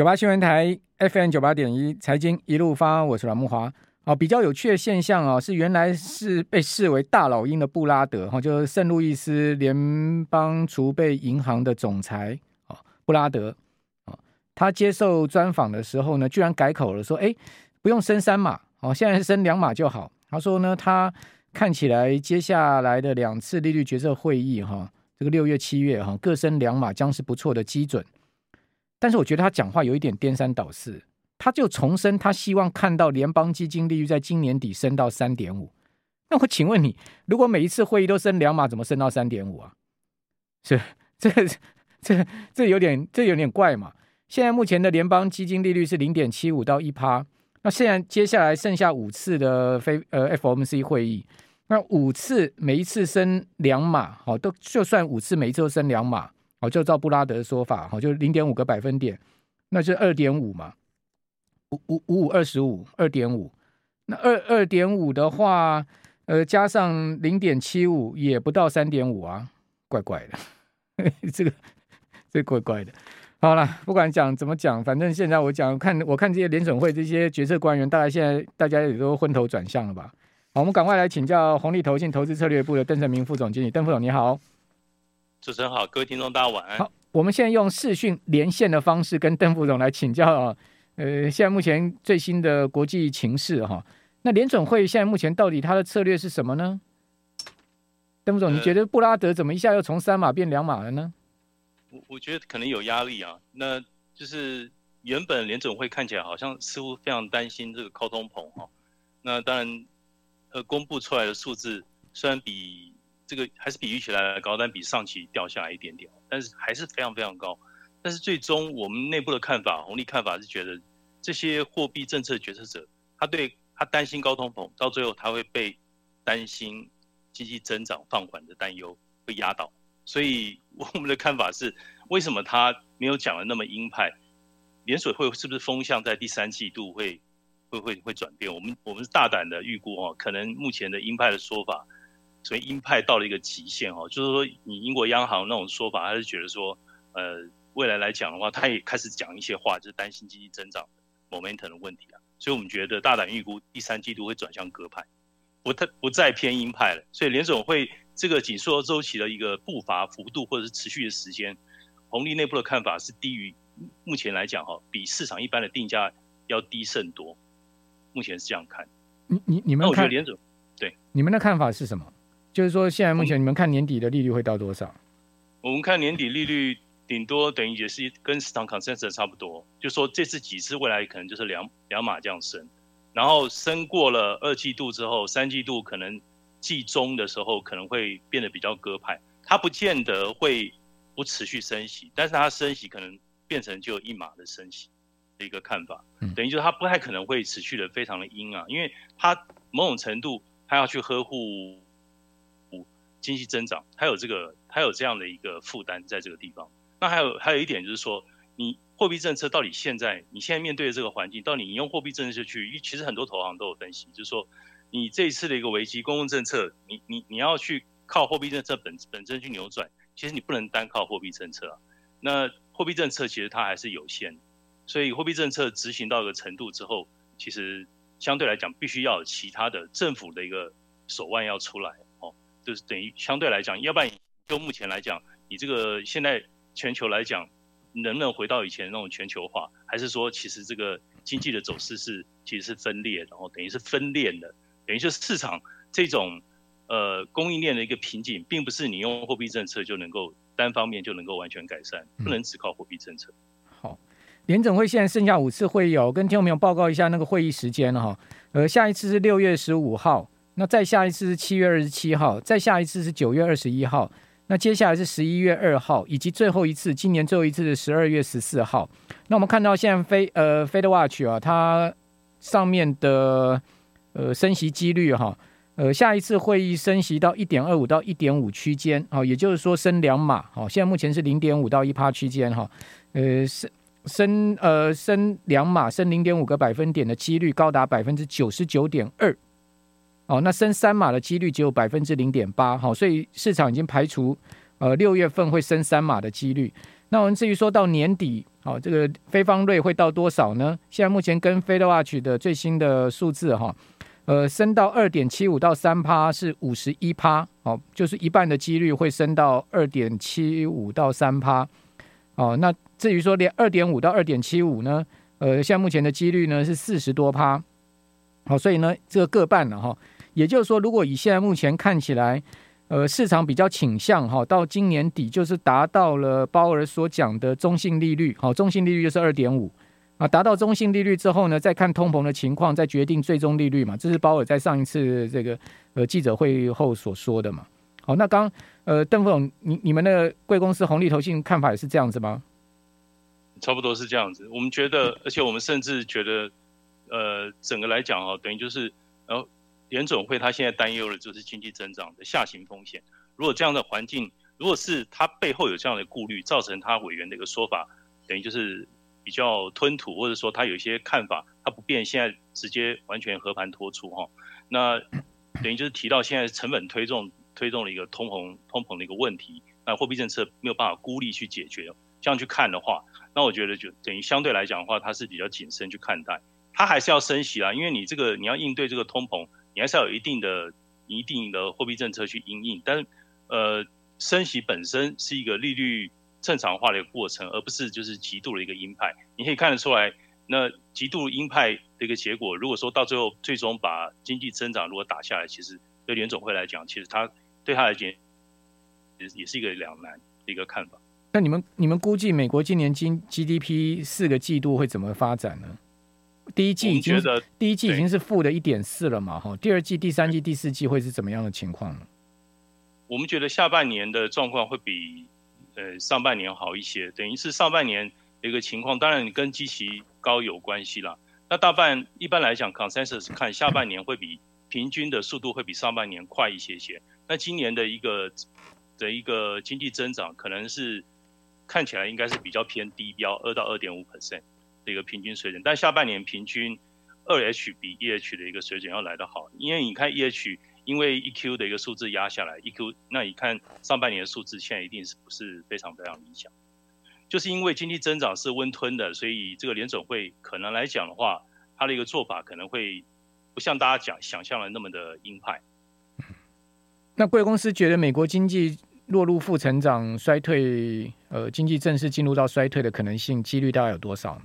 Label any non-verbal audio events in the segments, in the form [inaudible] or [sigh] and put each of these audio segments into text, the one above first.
九八新闻台 FM 九八点一财经一路发，我是阮慕华。哦，比较有趣的现象啊，是原来是被视为大老鹰的布拉德哈，就是圣路易斯联邦储备银行的总裁啊，布拉德啊，他接受专访的时候呢，居然改口了，说：“哎，不用升三码，哦，现在升两码就好。”他说呢，他看起来接下来的两次利率决策会议哈，这个六月、七月哈，各升两码将是不错的基准。但是我觉得他讲话有一点颠三倒四，他就重申他希望看到联邦基金利率在今年底升到三点五。那我请问你，如果每一次会议都升两码，怎么升到三点五啊？是这这这有点这有点怪嘛？现在目前的联邦基金利率是零点七五到一趴，那现在接下来剩下五次的非呃 FOMC 会议，那五次每一次升两码，好，都就算五次每一次都升两码。好，就照布拉德的说法，好，就零点五个百分点，那就二点五嘛，五五五五二十五，二点五，那二二点五的话，呃，加上零点七五也不到三点五啊，怪怪的，[laughs] 这个这怪怪的。好了，不管讲怎么讲，反正现在我讲看，我看这些联准会这些决策官员，大概现在大家也都昏头转向了吧？好，我们赶快来请教红利投信投资策略部的邓成明副总经理，邓副总你好。主持人好，各位听众大家晚安。好，我们现在用视讯连线的方式跟邓副总来请教啊。呃，现在目前最新的国际情势哈，那联准会现在目前到底它的策略是什么呢？邓副总，你觉得布拉德怎么一下又从三码变两码了呢？我我觉得可能有压力啊。那就是原本联准会看起来好像似乎非常担心这个高通膨哈。那当然，呃，公布出来的数字虽然比这个还是比预期来的高，但比上期掉下来一点点，但是还是非常非常高。但是最终我们内部的看法，红利看法是觉得这些货币政策决策者，他对他担心高通膨，到最后他会被担心经济增长放缓的担忧会压倒。所以我们的看法是，为什么他没有讲的那么鹰派？联水会是不是风向在第三季度会会会会转变？我们我们是大胆的预估哦，可能目前的鹰派的说法。所以鹰派到了一个极限哦，就是说，你英国央行那种说法，他是觉得说，呃，未来来讲的话，他也开始讲一些话，就是担心经济增长的 momentum 的问题啊。所以我们觉得大胆预估第三季度会转向鸽派，不太不再偏鹰派了。所以联总会这个紧缩周期的一个步伐幅度或者是持续的时间，红利内部的看法是低于目前来讲哈，比市场一般的定价要低甚多。目前是这样看。你你你们看，我觉得联总对你们的看法是什么？就是说，现在目前你们看年底的利率会到多少？我们看年底利率顶多等于也是跟市场 consensus 差不多，就说这次几次未来可能就是两两码这样升，然后升过了二季度之后，三季度可能季中的时候可能会变得比较鸽派，它不见得会不持续升息，但是它升息可能变成就一码的升息的一个看法，等于就是它不太可能会持续的非常的鹰啊，因为它某种程度它要去呵护。经济增长，它有这个，它有这样的一个负担在这个地方。那还有还有一点就是说，你货币政策到底现在你现在面对的这个环境，到底你用货币政策去，其实很多投行都有分析，就是说，你这一次的一个危机，公共政策，你你你要去靠货币政策本本身去扭转，其实你不能单靠货币政策啊。那货币政策其实它还是有限，所以货币政策执行到一个程度之后，其实相对来讲，必须要有其他的政府的一个手腕要出来。就是等于相对来讲，要不然就目前来讲，你这个现在全球来讲，能不能回到以前那种全球化，还是说其实这个经济的走势是其实是分裂，然后等于是分裂的，等于就是市场这种呃供应链的一个瓶颈，并不是你用货币政策就能够单方面就能够完全改善，不能只靠货币政策。嗯、好，联总会现在剩下五次会议哦，跟听众朋友报告一下那个会议时间哈，呃，下一次是六月十五号。那再下一次是七月二十七号，再下一次是九月二十一号，那接下来是十一月二号，以及最后一次，今年最后一次是十二月十四号。那我们看到现在飞呃 Fed Watch 啊，它上面的呃升息几率哈，呃下一次会议升息到一点二五到一点五区间，啊，也就是说升两码，好，现在目前是零点五到一趴区间哈，呃升升呃升两码，升零点五个百分点的几率高达百分之九十九点二。哦，那升三码的几率只有百分之零点八，好，所以市场已经排除，呃，六月份会升三码的几率。那我们至于说到年底，好、哦，这个非方瑞会到多少呢？现在目前跟 FedWatch 的最新的数字哈。呃，升到二点七五到三趴是五十一趴，哦，就是一半的几率会升到二点七五到三趴，哦，那至于说连二点五到二点七五呢，呃，现在目前的几率呢是四十多趴，好，所以呢这个各半了哈，也就是说，如果以现在目前看起来，呃，市场比较倾向哈，到今年底就是达到了鲍尔所讲的中性利率，好，中性利率就是二点五。啊，达到中性利率之后呢，再看通膨的情况，再决定最终利率嘛。这是鲍尔在上一次这个呃记者会后所说的嘛。好，那刚呃邓副总，你你们的贵公司红利投信看法也是这样子吗？差不多是这样子。我们觉得，而且我们甚至觉得，呃，整个来讲哦，等于就是，然后联总会他现在担忧的就是经济增长的下行风险。如果这样的环境，如果是他背后有这样的顾虑，造成他委员的一个说法，等于就是。比较吞吐，或者说他有一些看法，他不变，现在直接完全和盘托出哈。那等于就是提到现在成本推动推动了一个通膨通膨的一个问题，那货币政策没有办法孤立去解决。这样去看的话，那我觉得就等于相对来讲的话，他是比较谨慎去看待，他还是要升息啦，因为你这个你要应对这个通膨，你还是要有一定的一定的货币政策去因应。但呃，升息本身是一个利率。正常化的一个过程，而不是就是极度的一个鹰派。你可以看得出来，那极度鹰派的一个结果，如果说到最后最终把经济增长如果打下来，其实对联总会来讲，其实他对他来讲也也是一个两难的一个看法。那你们你们估计美国今年经 GDP 四个季度会怎么发展呢？第一季已经第一季已经是负的一点四了嘛？哈，第二季、第三季、第四季会是怎么样的情况呢？我们觉得下半年的状况会比。呃，上半年好一些，等于是上半年的一个情况，当然你跟基期高有关系啦。那大半一般来讲，consensus 看下半年会比平均的速度会比上半年快一些些。那今年的一个的一个经济增长，可能是看起来应该是比较偏低标，二到二点五 percent 的一个平均水准。但下半年平均二 H 比一 H 的一个水准要来得好，因为你看一 H。因为 EQ 的一个数字压下来，EQ 那你看上半年的数字，现在一定是不是非常非常理想？就是因为经济增长是温吞的，所以这个联总会可能来讲的话，它的一个做法可能会不像大家讲想象的那么的鹰派。那贵公司觉得美国经济落入负成长、衰退，呃，经济正式进入到衰退的可能性几率大概有多少呢？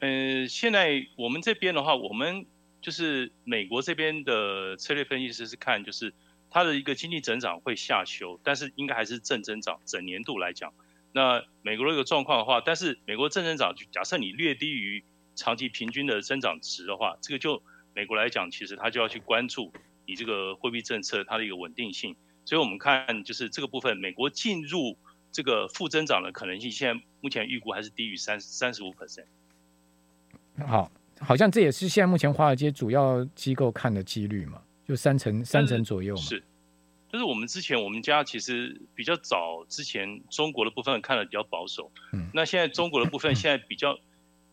呃，现在我们这边的话，我们。就是美国这边的策略分析师是看，就是它的一个经济增长会下修，但是应该还是正增长。整年度来讲，那美国的一个状况的话，但是美国正增长，假设你略低于长期平均的增长值的话，这个就美国来讲，其实它就要去关注你这个货币政策它的一个稳定性。所以我们看就是这个部分，美国进入这个负增长的可能性，现在目前预估还是低于三三十五 percent。好。好像这也是现在目前华尔街主要机构看的几率嘛，就三成三成左右嘛。是，就是我们之前我们家其实比较早之前中国的部分看的比较保守，嗯，那现在中国的部分现在比较，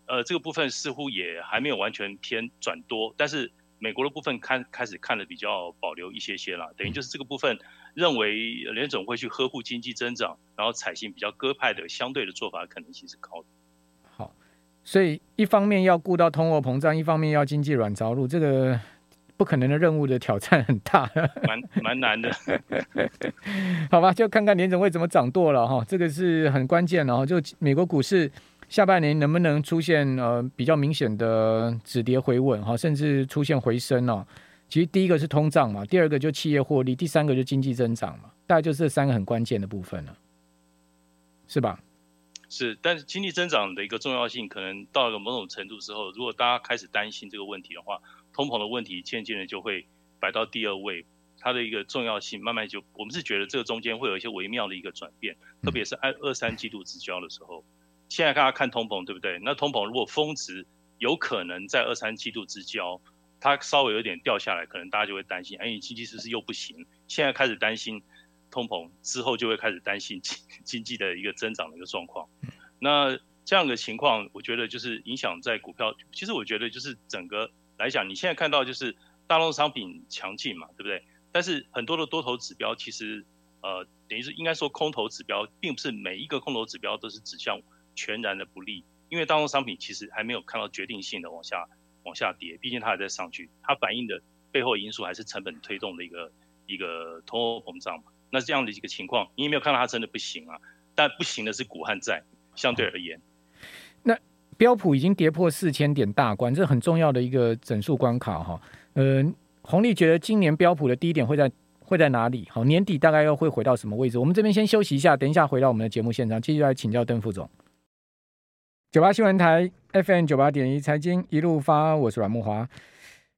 呃，这个部分似乎也还没有完全偏转多，但是美国的部分看开始看的比较保留一些些啦，等于就是这个部分认为联总会去呵护经济增长，然后采信比较鸽派的相对的做法可能性是高的。所以一方面要顾到通货膨胀，一方面要经济软着陆，这个不可能的任务的挑战很大，蛮蛮难的。[laughs] 好吧，就看看联总会怎么掌舵了哈，这个是很关键的哈。就美国股市下半年能不能出现呃比较明显的止跌回稳哈，甚至出现回升哦。其实第一个是通胀嘛，第二个就企业获利，第三个就经济增长嘛，大概就是这三个很关键的部分了，是吧？是，但是经济增长的一个重要性，可能到了某种程度之后，如果大家开始担心这个问题的话，通膨的问题渐渐的就会摆到第二位，它的一个重要性慢慢就，我们是觉得这个中间会有一些微妙的一个转变，特别是二二三季度之交的时候，现在大家看通膨对不对？那通膨如果峰值有可能在二三季度之交，它稍微有点掉下来，可能大家就会担心，哎，你经济是不是又不行？现在开始担心。通膨之后就会开始担心经 [laughs] 经济的一个增长的一个状况，那这样的情况，我觉得就是影响在股票。其实我觉得就是整个来讲，你现在看到就是大宗商品强劲嘛，对不对？但是很多的多头指标其实呃，等于是应该说空头指标，并不是每一个空头指标都是指向全然的不利，因为大宗商品其实还没有看到决定性的往下往下跌，毕竟它还在上去，它反映的背后因素还是成本推动的一个一个通货膨胀嘛。那这样的一个情况，你有没有看到它真的不行啊？但不行的是股和债，相对而言。那标普已经跌破四千点大关，这是很重要的一个整数关卡哈。呃，红利觉得今年标普的低点会在会在哪里？好，年底大概又会回到什么位置？我们这边先休息一下，等一下回到我们的节目现场，继续来请教邓副总。九八新闻台 FM 九八点一财经一路发，我是阮慕华。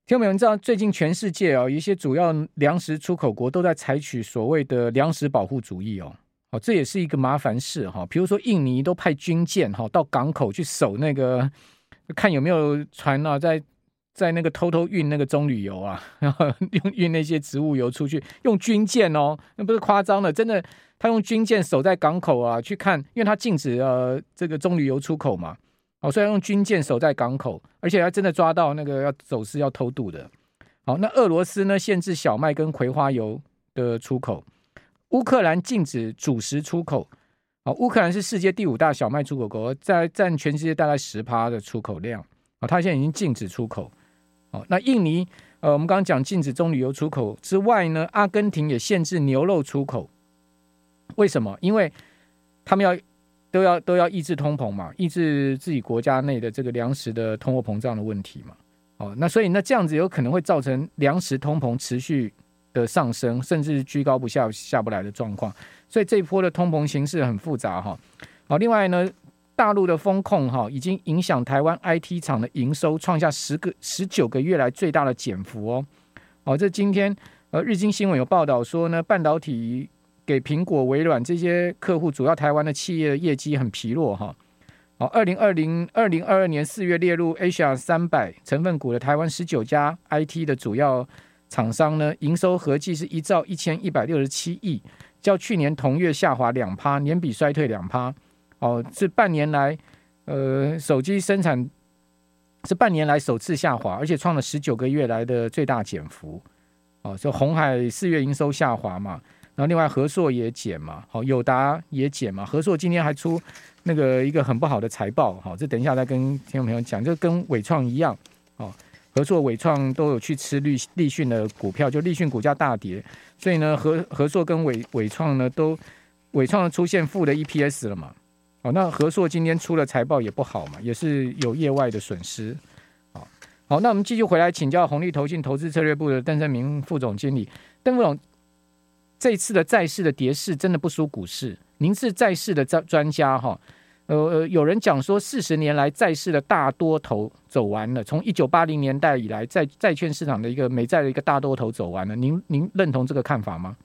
听众朋友，你知道最近全世界、哦，一些主要粮食出口国都在采取所谓的粮食保护主义哦，哦，这也是一个麻烦事哈、哦。比如说印尼都派军舰哈、哦、到港口去守那个，看有没有船啊，在在那个偷偷运那个棕榈油啊，然后 [laughs] 运运那些植物油出去，用军舰哦，那不是夸张的，真的，他用军舰守在港口啊，去看，因为他禁止呃这个棕榈油出口嘛。好，虽然用军舰守在港口，而且还真的抓到那个要走私、要偷渡的。好，那俄罗斯呢，限制小麦跟葵花油的出口，乌克兰禁止主食出口。好，乌克兰是世界第五大小麦出口国，在占全世界大概十趴的出口量。好，它现在已经禁止出口。好，那印尼，呃，我们刚刚讲禁止棕榈油出口之外呢，阿根廷也限制牛肉出口。为什么？因为他们要。都要都要抑制通膨嘛，抑制自己国家内的这个粮食的通货膨胀的问题嘛。哦，那所以那这样子有可能会造成粮食通膨持续的上升，甚至居高不下、下不来的状况。所以这一波的通膨形势很复杂哈。好，另外呢，大陆的风控哈已经影响台湾 IT 厂的营收，创下十个十九个月来最大的减幅哦。好，这今天呃日经新闻有报道说呢，半导体。给苹果、微软这些客户，主要台湾的企业业绩很疲弱哈。哦，二零二零二零二二年四月列入 Asia 三百成分股的台湾十九家 IT 的主要厂商呢，营收合计是一兆一千一百六十七亿，较去年同月下滑两趴，年比衰退两趴。哦，是半年来，呃，手机生产是半年来首次下滑，而且创了十九个月来的最大减幅。哦，就红海四月营收下滑嘛。然后另外和硕也减嘛，好，友达也减嘛，和硕今天还出那个一个很不好的财报，好，这等一下再跟听众朋友讲，就跟伟创一样，哦，和硕、伟创都有去吃立立讯的股票，就立讯股价大跌，所以呢，和和硕跟伟伟创呢都伟创出现负的 EPS 了嘛，哦，那和硕今天出了财报也不好嘛，也是有业外的损失，好，好，那我们继续回来请教红利投信投资策略部的邓胜明副总经理，邓副总。这次的债市的跌势真的不输股市。您是债市的专专家哈，呃，有人讲说四十年来债市的大多头走完了，从一九八零年代以来，债债券市场的一个美债的一个大多头走完了。您您认同这个看法吗？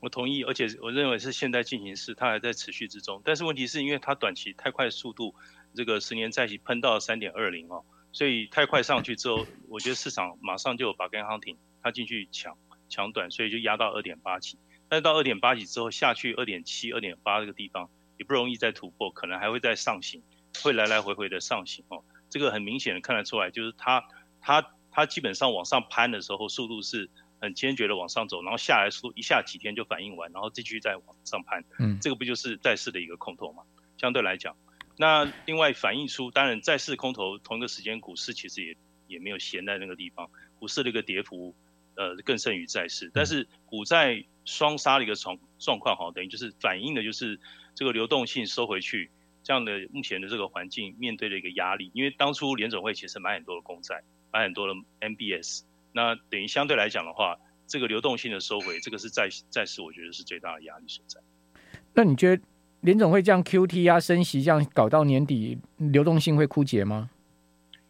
我同意，而且我认为是现在进行式，它还在持续之中。但是问题是因为它短期太快速度，这个十年债息喷到三点二零哦，所以太快上去之后，我觉得市场马上就有把跟行情，它进去抢。抢短，所以就压到二点八几，但是到二点八几之后下去二点七、二点八这个地方也不容易再突破，可能还会再上行，会来来回回的上行哦。这个很明显的看得出来，就是它它它基本上往上攀的时候，速度是很坚决的往上走，然后下来速度一下几天就反应完，然后继续再往上攀。嗯，这个不就是债市的一个空头嘛？相对来讲，那另外反映出，当然债市空头同一个时间，股市其实也也没有闲在那个地方，股市的一个跌幅。呃，更胜于债市，但是股债双杀的一个状状况哈，等于就是反映的就是这个流动性收回去这样的目前的这个环境面对的一个压力，因为当初联总会其实买很多的公债，买很多的 MBS，那等于相对来讲的话，这个流动性的收回，这个是债债市我觉得是最大的压力所在。那你觉得联总会这样 QT 啊升息这样搞到年底，流动性会枯竭吗？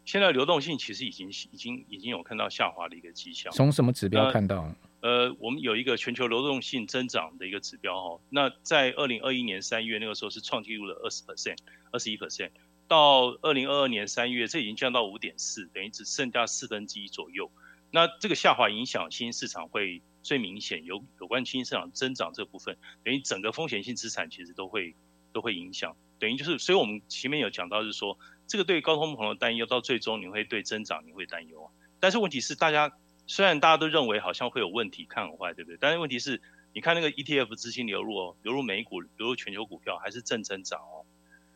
现在流动性其实已经已经已经有看到下滑的一个迹象。从什么指标看到？呃，我们有一个全球流动性增长的一个指标哈。那在二零二一年三月那个时候是创纪录的二十 percent，二十一 percent。到二零二二年三月，这已经降到五点四，等于只剩下四分之一左右。那这个下滑影响新兴市场会最明显，有有关新兴市场增长这部分，等于整个风险性资产其实都会都会影响。等于就是，所以我们前面有讲到，是说这个对高通膨的担忧，到最终你会对增长你会担忧啊。但是问题是，大家虽然大家都认为好像会有问题，看很坏，对不对？但是问题是，你看那个 ETF 资金流入哦，流入美股、流入全球股票还是正增长哦。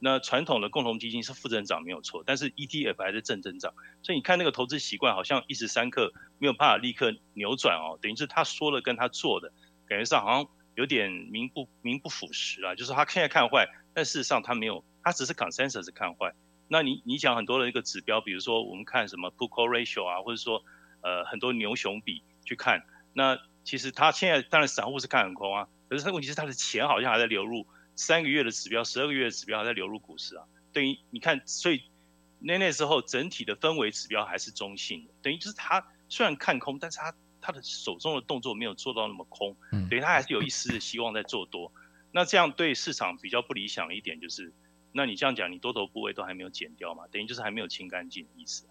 那传统的共同基金是负增长没有错，但是 ETF 还是正增长，所以你看那个投资习惯好像一时三刻没有办法立刻扭转哦，等于是他说的跟他做的感觉上好像有点名不名不符实啊，就是他现在看坏，但事实上他没有，他只是 consensus 看坏。那你你讲很多的一个指标，比如说我们看什么 Put-Call Ratio 啊，或者说呃很多牛熊比去看，那其实他现在当然散户是看很空啊，可是他问题是他的钱好像还在流入。三个月的指标，十二个月的指标还在流入股市啊，等于你看，所以那那时候整体的氛围指标还是中性的，等于就是他虽然看空，但是他他的手中的动作没有做到那么空，等于他还是有一丝的希望在做多。那这样对市场比较不理想一点就是，那你这样讲，你多头部位都还没有减掉嘛，等于就是还没有清干净的意思。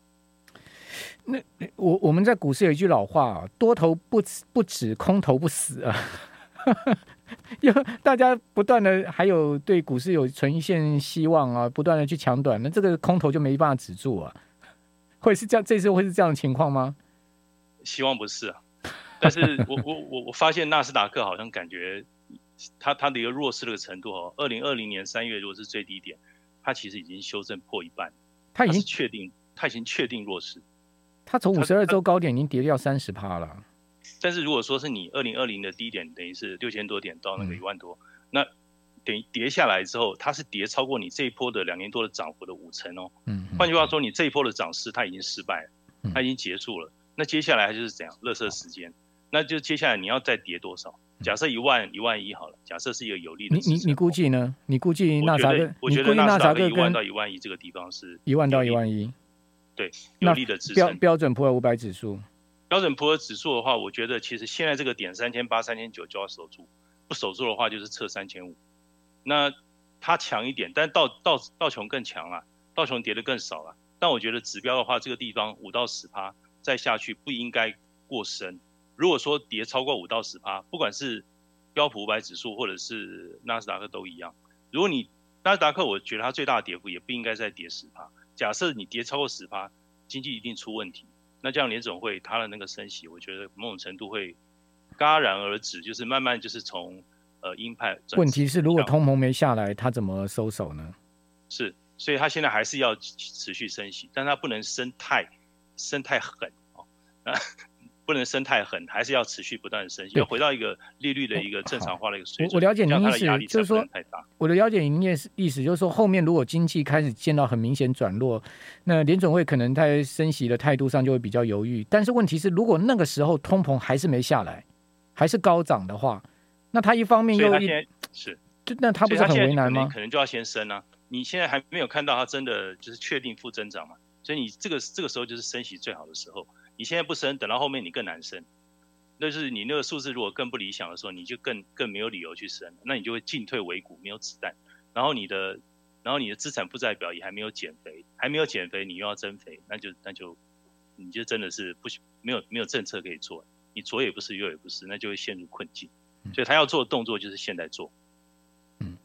那我我们在股市有一句老话啊，多头不不止，空头不死啊。[laughs] 因为大家不断的还有对股市有存一线希望啊，不断的去抢短，那这个空头就没办法止住啊。[laughs] 会是这样，这次会是这样的情况吗？希望不是啊。但是我我我我发现纳斯达克好像感觉它它的一个弱势的程度哦，二零二零年三月如果是最低点，它其实已经修正破一半，它已经确定它已经确定弱势，它从五十二周高点已经跌掉三十趴了。但是如果说是你二零二零的低点，等于是六千多点到那个一万多，嗯、那等于跌下来之后，它是跌超过你这一波的两年多的涨幅的五成哦。嗯。换句话说，你这一波的涨势它已经失败了，它已经结束了。嗯、那接下来就是怎样？垃圾时间。那就接下来你要再跌多少？假设一万一万一好了，假设是一个有利的。你你你估计呢？你估计纳扎克？我觉得纳萨克一万到一万一这个地方是一万到一万一。对，有利的支撑。标标准普尔五百指数。标准普尔指数的话，我觉得其实现在这个点三千八、三千九就要守住，不守住的话就是测三千五。那它强一点，但道道道琼更强啊，道琼跌的更少了。但我觉得指标的话，这个地方五到十趴再下去不应该过深。如果说跌超过五到十趴，不管是标普五百指数或者是纳斯达克都一样。如果你纳斯达克，我觉得它最大的跌幅也不应该再跌十趴。假设你跌超过十趴，经济一定出问题。那这样联总会它的那个升息，我觉得某种程度会戛然而止，就是慢慢就是从呃鹰派。问题是，如果通膨没下来，它怎么收手呢？是，所以它现在还是要持续升息，但它不能升太升太狠哦。不能升太狠，还是要持续不断的升息，要回到一个利率的一个正常化的一个水准。我了解您意思，就是说，我的了解您意思意思就是说，后面如果经济开始见到很明显转弱，那联准会可能在升息的态度上就会比较犹豫。但是问题是，如果那个时候通膨还是没下来，还是高涨的话，那他一方面又一是，就那他不是很为难吗？可能就要先升啊！你现在还没有看到他真的就是确定负增长嘛？所以你这个这个时候就是升息最好的时候。你现在不生，等到后面你更难生。那就是你那个数字如果更不理想的时候，你就更更没有理由去生，那你就会进退维谷，没有子弹。然后你的，然后你的资产负债表也还没有减肥，还没有减肥，你又要增肥，那就那就你就真的是不没有没有政策可以做，你左也不是，右也不是，那就会陷入困境。所以他要做的动作就是现在做。嗯，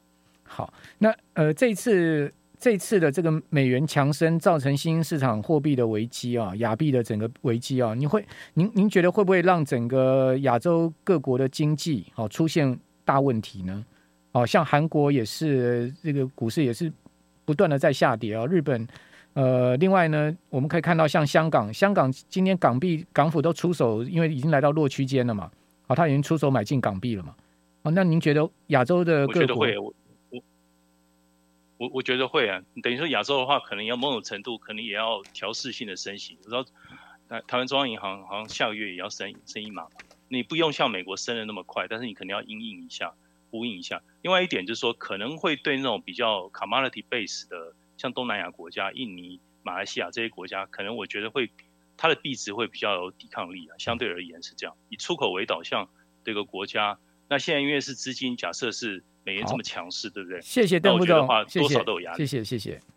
好，那呃这一次。这次的这个美元强升，造成新兴市场货币的危机啊，亚币的整个危机啊，你会您您觉得会不会让整个亚洲各国的经济哦出现大问题呢？哦，像韩国也是这个股市也是不断的在下跌啊，日本呃，另外呢，我们可以看到像香港，香港今天港币港府都出手，因为已经来到弱区间了嘛，啊，他已经出手买进港币了嘛，哦，那您觉得亚洲的各国？我我觉得会啊，等于说亚洲的话，可能要某种程度，可能也要调试性的升息。我知道台台湾中央银行好像下个月也要升升一码，你不用像美国升的那么快，但是你肯定要因应一下，呼应一下。另外一点就是说，可能会对那种比较 commodity base 的，像东南亚国家、印尼、马来西亚这些国家，可能我觉得会它的币值会比较有抵抗力啊。相对而言是这样，以出口为导向这个国家，那现在因为是资金，假设是。美元这么强势，对不对？谢谢邓副总，多少都有压力。谢谢，谢谢。